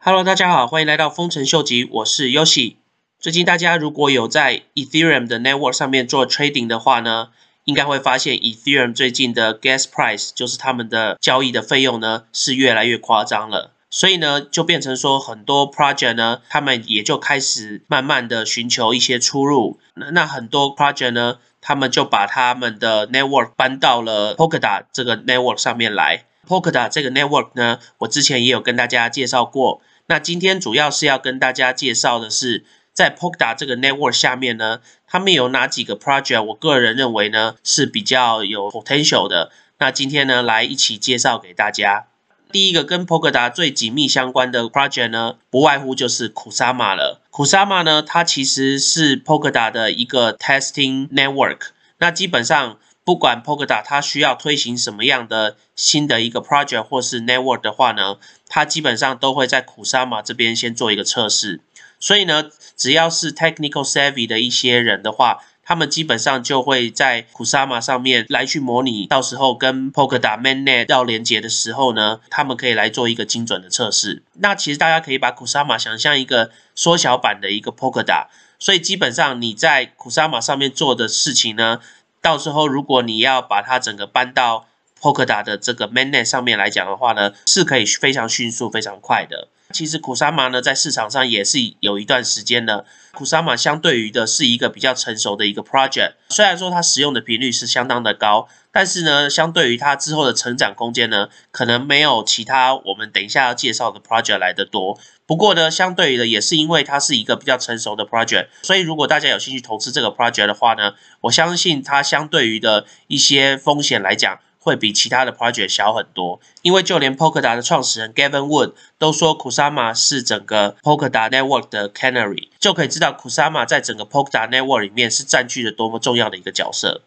Hello，大家好，欢迎来到丰臣秀吉，我是 Yoshi。最近大家如果有在 Ethereum 的 network 上面做 trading 的话呢，应该会发现 Ethereum 最近的 gas price，就是他们的交易的费用呢，是越来越夸张了。所以呢，就变成说很多 project 呢，他们也就开始慢慢的寻求一些出路。那那很多 project 呢，他们就把他们的 network 搬到了 Polkadot 这个 network 上面来。Polkadot 这个 network 呢，我之前也有跟大家介绍过。那今天主要是要跟大家介绍的是，在 Polkadot 这个 network 下面呢，他们有哪几个 project？我个人认为呢是比较有 potential 的。那今天呢，来一起介绍给大家。第一个跟 Polkadot 最紧密相关的 project 呢，不外乎就是 Kusama 了。Kusama 呢，它其实是 Polkadot 的一个 testing network。那基本上，不管 Polkadot 它需要推行什么样的新的一个 project 或是 network 的话呢，它基本上都会在 Kusama 这边先做一个测试。所以呢，只要是 technical savvy 的一些人的话，他们基本上就会在 Kusama 上面来去模拟，到时候跟 Polkadot mainnet 要连接的时候呢，他们可以来做一个精准的测试。那其实大家可以把 Kusama 想象一个缩小版的一个 Polkadot，所以基本上你在 Kusama 上面做的事情呢。到时候，如果你要把它整个搬到 Polkadot 的这个 mainnet 上面来讲的话呢，是可以非常迅速、非常快的。其实 Kusama 呢，在市场上也是有一段时间的。Kusama 相对于的是一个比较成熟的一个 project，虽然说它使用的频率是相当的高，但是呢，相对于它之后的成长空间呢，可能没有其他我们等一下要介绍的 project 来的多。不过呢，相对于的也是因为它是一个比较成熟的 project，所以如果大家有兴趣投资这个 project 的话呢，我相信它相对于的一些风险来讲。会比其他的 project 小很多，因为就连 Polkadot 的创始人 Gavin Wood 都说 Kusama 是整个 Polkadot network 的 canary，就可以知道 Kusama 在整个 Polkadot network 里面是占据了多么重要的一个角色。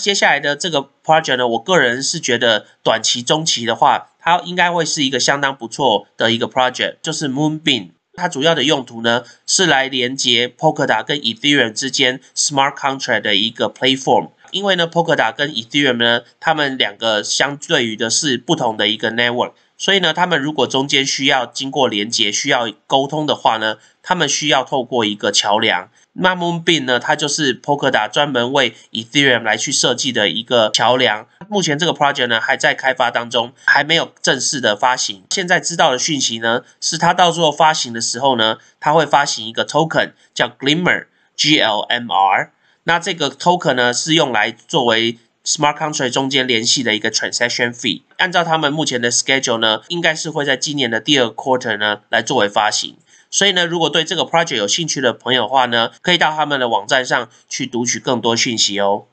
接下来的这个 project 呢，我个人是觉得短期、中期的话，它应该会是一个相当不错的一个 project，就是 Moonbeam。它主要的用途呢，是来连接 Polkadot 跟 Ethereum 之间 smart contract 的一个 platform。因为呢，Polkadot 跟 Ethereum 呢，他们两个相对于的是不同的一个 network，所以呢，他们如果中间需要经过连接、需要沟通的话呢，他们需要透过一个桥梁。那 Moonbeam 呢，它就是 Polkadot 专门为 Ethereum 来去设计的一个桥梁。目前这个 project 呢还在开发当中，还没有正式的发行。现在知道的讯息呢，是它到时候发行的时候呢，它会发行一个 token 叫 Glimmer，G L M R。那这个 token 呢，是用来作为 smart contract 中间联系的一个 transaction fee。按照他们目前的 schedule 呢，应该是会在今年的第二 quarter 呢来作为发行。所以呢，如果对这个 project 有兴趣的朋友的话呢，可以到他们的网站上去读取更多讯息哦。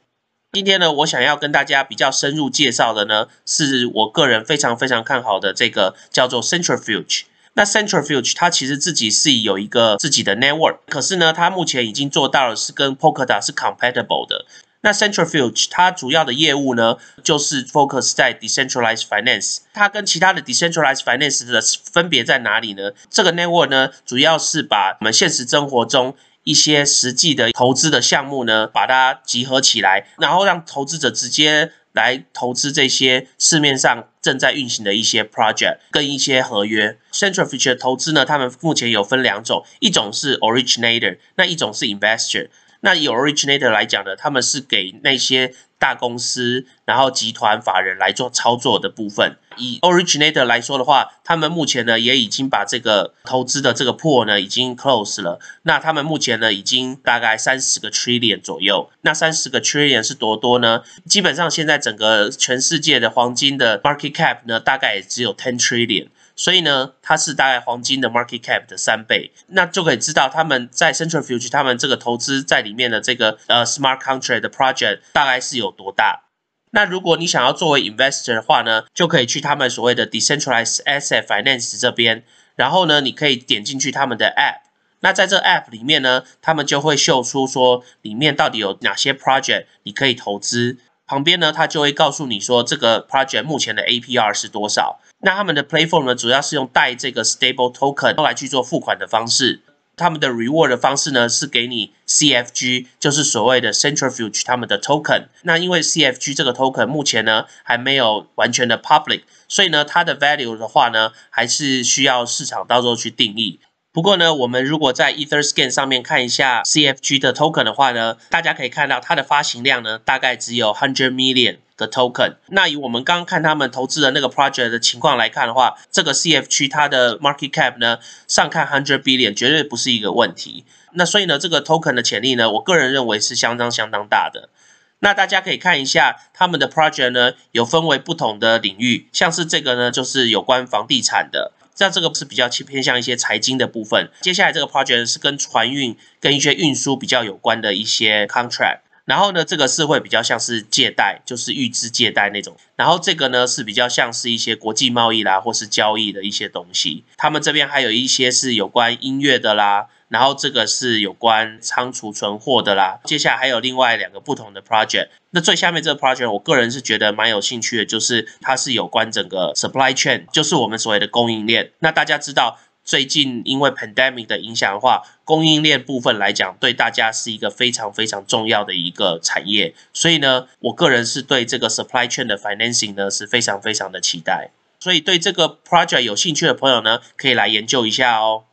今天呢，我想要跟大家比较深入介绍的呢，是我个人非常非常看好的这个叫做 Centrifuge。那 Centrifuge 它其实自己是有一个自己的 network，可是呢，它目前已经做到了是跟 Polkadot 是 compatible 的。那 Centrifuge 它主要的业务呢，就是 focus 在 decentralized finance。它跟其他的 decentralized finance 的分别在哪里呢？这个 network 呢，主要是把我们现实生活中一些实际的投资的项目呢，把它集合起来，然后让投资者直接。来投资这些市面上正在运行的一些 project 跟一些合约。Centrifuge 的投资呢，他们目前有分两种，一种是 originator，那一种是 investor。那以 originator 来讲呢，他们是给那些大公司，然后集团法人来做操作的部分。以 originator 来说的话，他们目前呢也已经把这个投资的这个 pool 呢已经 close 了。那他们目前呢已经大概三十个 trillion 左右。那三十个 trillion 是多多呢？基本上现在整个全世界的黄金的 market cap 呢，大概也只有 ten trillion。所以呢，它是大概黄金的 market cap 的三倍，那就可以知道他们在 Centrifuge 他们这个投资在里面的这个呃 smart contract 的 project 大概是有多大。那如果你想要作为 investor 的话呢，就可以去他们所谓的 decentralized asset finance 这边，然后呢，你可以点进去他们的 app。那在这 app 里面呢，他们就会秀出说里面到底有哪些 project 你可以投资。旁边呢，它就会告诉你说这个 project 目前的 APR 是多少。那他们的 platform 呢，主要是用带这个 stable token 来去做付款的方式。他们的 reward 的方式呢是给你 CFG，就是所谓的 Centrifuge 他们的 token。那因为 CFG 这个 token 目前呢还没有完全的 public，所以呢它的 value 的话呢还是需要市场到时候去定义。不过呢，我们如果在 EtherScan 上面看一下 CFG 的 token 的话呢，大家可以看到它的发行量呢大概只有 hundred million 的 token。那以我们刚刚看他们投资的那个 project 的情况来看的话，这个 CFG 它的 market cap 呢上看 hundred billion 绝对不是一个问题。那所以呢，这个 token 的潜力呢，我个人认为是相当相当大的。那大家可以看一下他们的 project 呢，有分为不同的领域，像是这个呢，就是有关房地产的。那这个是比较偏向一些财经的部分。接下来这个 project 是跟船运、跟一些运输比较有关的一些 contract。然后呢，这个是会比较像是借贷，就是预支借贷那种。然后这个呢是比较像是一些国际贸易啦，或是交易的一些东西。他们这边还有一些是有关音乐的啦。然后这个是有关仓储存货的啦，接下来还有另外两个不同的 project。那最下面这个 project，我个人是觉得蛮有兴趣的，就是它是有关整个 supply chain，就是我们所谓的供应链。那大家知道，最近因为 pandemic 的影响的话，供应链部分来讲，对大家是一个非常非常重要的一个产业。所以呢，我个人是对这个 supply chain 的 financing 呢是非常非常的期待。所以对这个 project 有兴趣的朋友呢，可以来研究一下哦。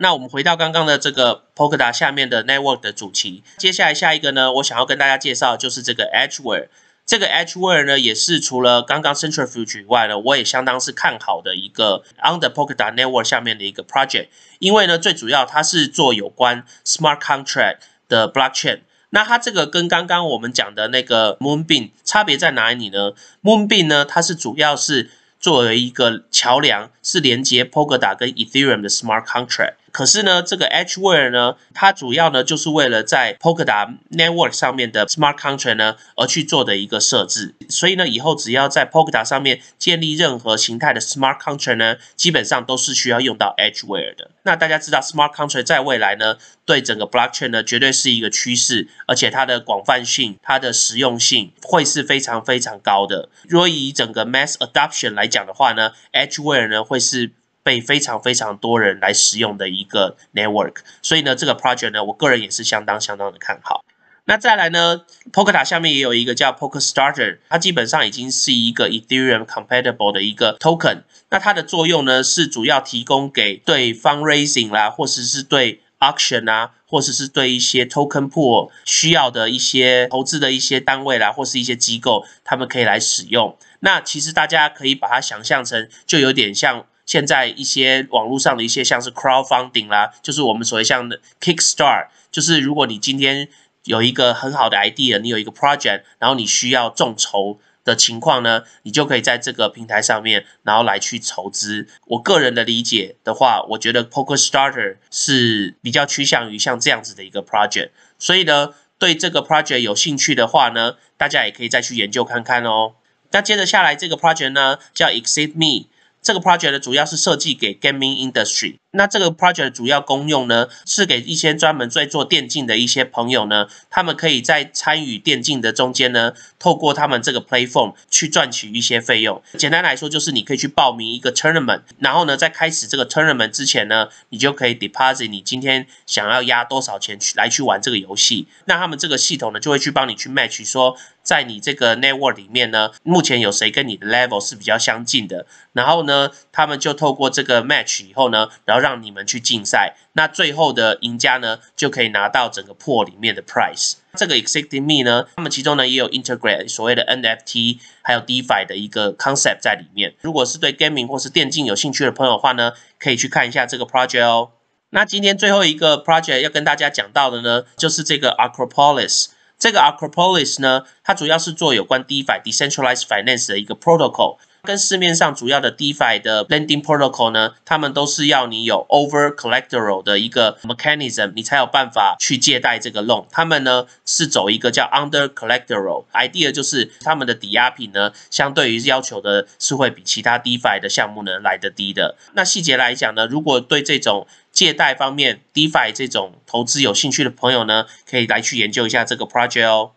那我们回到刚刚的这个 Polkadot 下面的 Network 的主题，接下来下一个呢，我想要跟大家介绍就是这个 Edgeware。这个 Edgeware 呢，也是除了刚刚 Centrifuge 以外呢，我也相当是看好的一个 Under Polkadot Network 下面的一个 project。因为呢，最主要它是做有关 Smart Contract 的 Blockchain。那它这个跟刚刚我们讲的那个 Moonbeam 差别在哪里呢？Moonbeam 呢，它是主要是作为一个桥梁，是连接 Polkadot 跟 Ethereum 的 Smart Contract。可是呢，这个 Edgeware 呢，它主要呢就是为了在 Polkadot Network 上面的 Smart Contract 呢而去做的一个设置。所以呢，以后只要在 Polkadot 上面建立任何形态的 Smart Contract 呢，基本上都是需要用到 Edgeware 的。那大家知道 Smart Contract 在未来呢，对整个 Blockchain 呢绝对是一个趋势，而且它的广泛性、它的实用性会是非常非常高的。如果以整个 Mass Adoption 来讲的话呢，Edgeware 呢会是。被非常非常多人来使用的一个 network，所以呢，这个 project 呢，我个人也是相当相当的看好。那再来呢，Polkadot 下面也有一个叫 Pokerstarter，它基本上已经是一个 Ethereum compatible 的一个 token。那它的作用呢，是主要提供给对 fundraising 啦，或者是对 auction 啊，或者是对一些 token pool 需要的一些投资的一些单位啦，或是一些机构，他们可以来使用。那其实大家可以把它想象成，就有点像。现在一些网络上的一些像是 crowdfunding 啦，就是我们所谓像 Kickstart，就是如果你今天有一个很好的 idea，你有一个 project，然后你需要众筹的情况呢，你就可以在这个平台上面，然后来去筹资。我个人的理解的话，我觉得 Poker Starter 是比较趋向于像这样子的一个 project，所以呢，对这个 project 有兴趣的话呢，大家也可以再去研究看看哦。那接着下来这个 project 呢，叫 Exit Me。这个 project，主要是设计给 gaming industry。那这个 project 主要功用呢，是给一些专门在做电竞的一些朋友呢，他们可以在参与电竞的中间呢，透过他们这个 platform 去赚取一些费用。简单来说，就是你可以去报名一个 tournament，然后呢，在开始这个 tournament 之前呢，你就可以 deposit 你今天想要压多少钱去来去玩这个游戏。那他们这个系统呢，就会去帮你去 match 说，在你这个 network 里面呢，目前有谁跟你的 level 是比较相近的，然后呢，他们就透过这个 match 以后呢，然后让你们去竞赛，那最后的赢家呢，就可以拿到整个 pool 里面的 price。这个 exciting Me 呢，他们其中呢也有 integrate 所谓的 NFT，还有 DeFi 的一个 concept 在里面。如果是对 gaming 或是电竞有兴趣的朋友的话呢，可以去看一下这个 project 哦。那今天最后一个 project 要跟大家讲到的呢，就是这个 Acropolis。这个 Acropolis 呢，它主要是做有关 DeFi Decentralized Finance 的一个 protocol。跟市面上主要的 DeFi 的 Lending Protocol 呢，他们都是要你有 Over Collateral 的一个 Mechanism，你才有办法去借贷这个 Loan。他们呢是走一个叫 Under Collateral，idea 就是他们的抵押品呢，相对于要求的是会比其他 DeFi 的项目呢来得低的。那细节来讲呢，如果对这种借贷方面 DeFi 这种投资有兴趣的朋友呢，可以来去研究一下这个 Project 哦。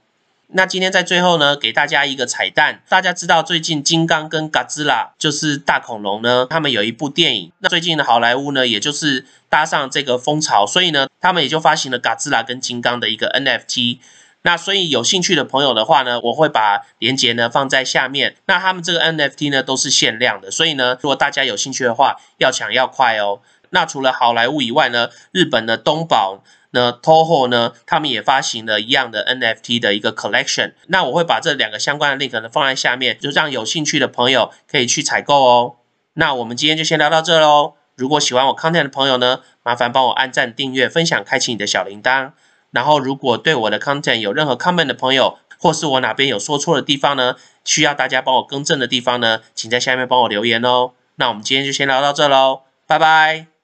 那今天在最后呢，给大家一个彩蛋。大家知道最近金刚跟嘎兹拉就是大恐龙呢，他们有一部电影。那最近的好莱坞呢，也就是搭上这个风潮，所以呢，他们也就发行了嘎兹拉跟金刚的一个 NFT。那所以有兴趣的朋友的话呢，我会把链接呢放在下面。那他们这个 NFT 呢都是限量的，所以呢，如果大家有兴趣的话，要抢要快哦。那除了好莱坞以外呢，日本的东宝。那 Toho 呢，他们也发行了一样的 NFT 的一个 collection。那我会把这两个相关的 link 呢放在下面，就让有兴趣的朋友可以去采购哦。那我们今天就先聊到这喽。如果喜欢我 content 的朋友呢，麻烦帮我按赞、订阅、分享、开启你的小铃铛。然后，如果对我的 content 有任何 comment 的朋友，或是我哪边有说错的地方呢，需要大家帮我更正的地方呢，请在下面帮我留言哦。那我们今天就先聊到这喽，拜拜。